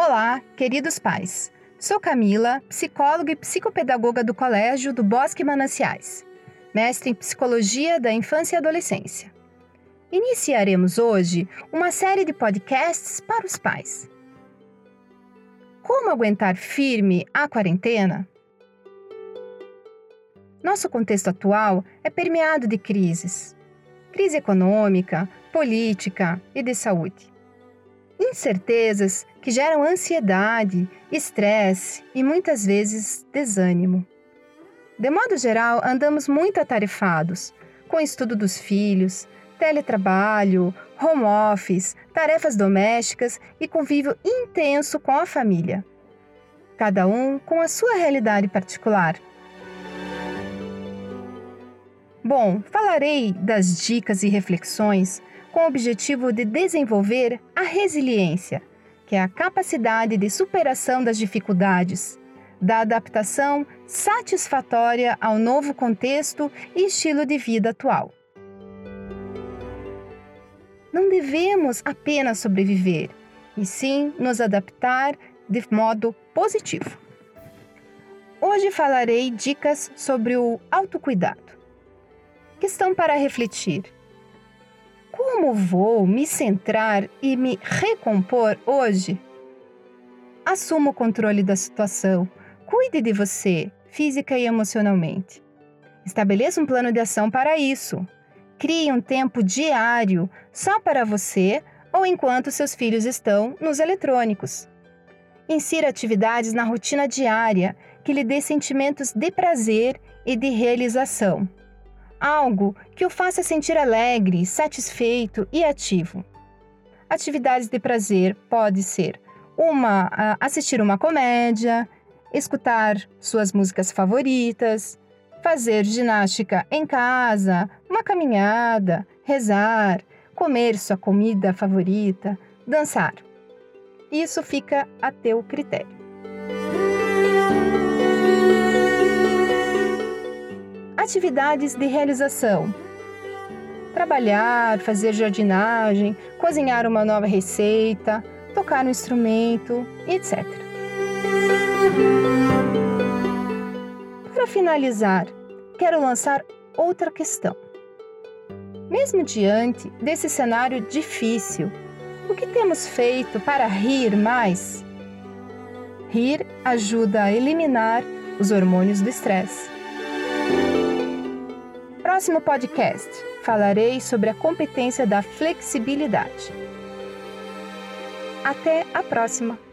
Olá, queridos pais. Sou Camila, psicóloga e psicopedagoga do Colégio do Bosque Mananciais, mestre em Psicologia da Infância e Adolescência. Iniciaremos hoje uma série de podcasts para os pais. Como aguentar firme a quarentena? Nosso contexto atual é permeado de crises: crise econômica, política e de saúde. Incertezas que geram ansiedade, estresse e muitas vezes desânimo. De modo geral, andamos muito atarefados, com o estudo dos filhos, teletrabalho, home office, tarefas domésticas e convívio intenso com a família. Cada um com a sua realidade particular. Bom, falarei das dicas e reflexões com o objetivo de desenvolver a resiliência, que é a capacidade de superação das dificuldades, da adaptação satisfatória ao novo contexto e estilo de vida atual. Não devemos apenas sobreviver, e sim nos adaptar de modo positivo. Hoje falarei dicas sobre o autocuidado. Questão para refletir. Como vou me centrar e me recompor hoje? Assuma o controle da situação. Cuide de você, física e emocionalmente. Estabeleça um plano de ação para isso. Crie um tempo diário só para você ou enquanto seus filhos estão nos eletrônicos. Insira atividades na rotina diária que lhe dê sentimentos de prazer e de realização algo que o faça sentir alegre, satisfeito e ativo. Atividades de prazer pode ser uma assistir uma comédia, escutar suas músicas favoritas, fazer ginástica em casa, uma caminhada, rezar, comer sua comida favorita, dançar. Isso fica a teu critério. Atividades de realização. Trabalhar, fazer jardinagem, cozinhar uma nova receita, tocar um instrumento, etc. Para finalizar, quero lançar outra questão. Mesmo diante desse cenário difícil, o que temos feito para rir mais? Rir ajuda a eliminar os hormônios do estresse próximo podcast falarei sobre a competência da flexibilidade. Até a próxima!